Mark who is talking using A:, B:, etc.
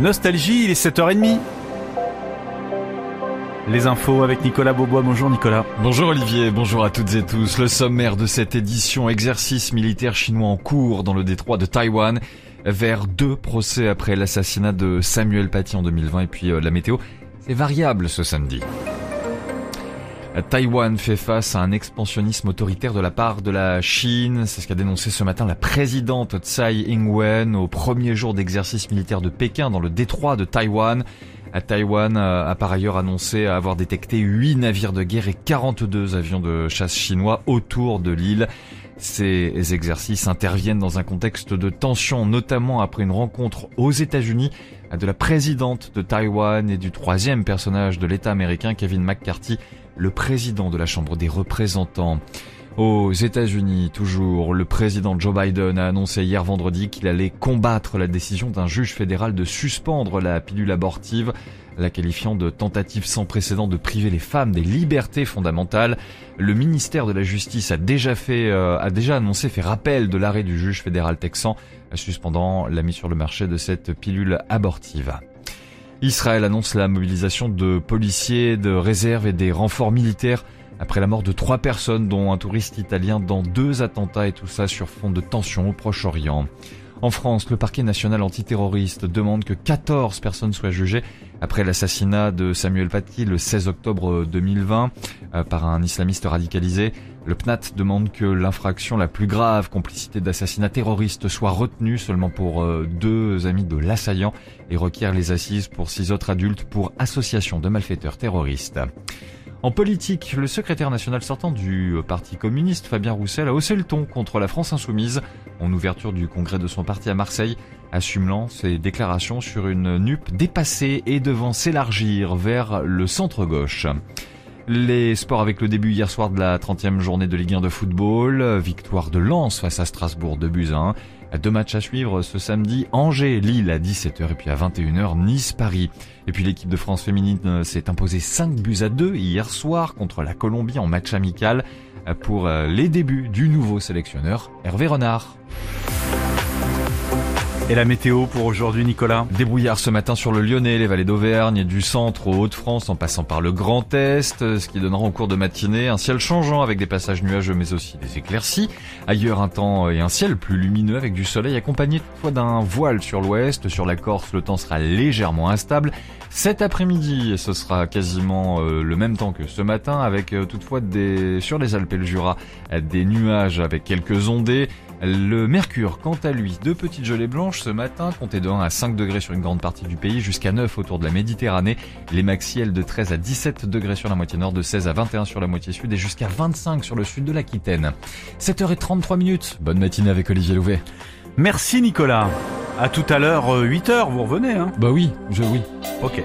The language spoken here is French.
A: Nostalgie, il est 7h30. Les infos avec Nicolas Beaubois. Bonjour Nicolas.
B: Bonjour Olivier, bonjour à toutes et tous. Le sommaire de cette édition, exercice militaire chinois en cours dans le détroit de Taïwan. Vers deux procès après l'assassinat de Samuel Paty en 2020 et puis euh, la météo, c'est variable ce samedi. Taïwan fait face à un expansionnisme autoritaire de la part de la Chine. C'est ce qu'a dénoncé ce matin la présidente Tsai Ing-wen au premier jour d'exercice militaire de Pékin dans le détroit de Taïwan. Taïwan a par ailleurs annoncé avoir détecté 8 navires de guerre et 42 avions de chasse chinois autour de l'île. Ces exercices interviennent dans un contexte de tension, notamment après une rencontre aux États-Unis de la présidente de Taïwan et du troisième personnage de l'État américain, Kevin McCarthy, le président de la Chambre des représentants. Aux États-Unis, toujours, le président Joe Biden a annoncé hier vendredi qu'il allait combattre la décision d'un juge fédéral de suspendre la pilule abortive, la qualifiant de tentative sans précédent de priver les femmes des libertés fondamentales. Le ministère de la Justice a déjà fait, euh, a déjà annoncé, fait rappel de l'arrêt du juge fédéral texan, suspendant la mise sur le marché de cette pilule abortive. Israël annonce la mobilisation de policiers, de réserves et des renforts militaires après la mort de trois personnes, dont un touriste italien, dans deux attentats et tout ça sur fond de tension au Proche-Orient. En France, le parquet national antiterroriste demande que 14 personnes soient jugées après l'assassinat de Samuel Paty le 16 octobre 2020 euh, par un islamiste radicalisé. Le PNAT demande que l'infraction la plus grave, complicité d'assassinat terroriste, soit retenue seulement pour euh, deux amis de l'assaillant et requiert les assises pour six autres adultes pour association de malfaiteurs terroristes. En politique, le secrétaire national sortant du Parti communiste, Fabien Roussel, a haussé le ton contre la France insoumise en ouverture du congrès de son parti à Marseille, assumeant ses déclarations sur une NUP dépassée et devant s'élargir vers le centre-gauche. Les sports avec le début hier soir de la 30e journée de Ligue 1 de football, victoire de Lens face à Strasbourg de buts deux matchs à suivre ce samedi, Angers, Lille à 17h et puis à 21h, Nice, Paris. Et puis l'équipe de France féminine s'est imposée 5 buts à 2 hier soir contre la Colombie en match amical pour les débuts du nouveau sélectionneur Hervé Renard.
A: Et la météo pour aujourd'hui, Nicolas
B: Débrouillard ce matin sur le Lyonnais, les vallées d'Auvergne, du centre au Hauts-de-France en passant par le Grand Est, ce qui donnera en cours de matinée un ciel changeant avec des passages nuageux mais aussi des éclaircies. Ailleurs un temps et un ciel plus lumineux avec du soleil accompagné toutefois d'un voile sur l'ouest. Sur la Corse, le temps sera légèrement instable. Cet après-midi, ce sera quasiment euh, le même temps que ce matin avec euh, toutefois des, sur les Alpes et le Jura des nuages avec quelques ondées. Le mercure, quant à lui, deux petites gelées blanches ce matin, comptées de 1 à 5 degrés sur une grande partie du pays, jusqu'à 9 autour de la Méditerranée. Les maxiels de 13 à 17 degrés sur la moitié nord, de 16 à 21 sur la moitié sud et jusqu'à 25 sur le sud de l'Aquitaine. 7h33 minutes. Bonne matinée avec Olivier Louvet.
A: Merci Nicolas. À tout à l'heure, 8h, euh, vous revenez, hein?
B: Bah oui, je oui.
A: Ok.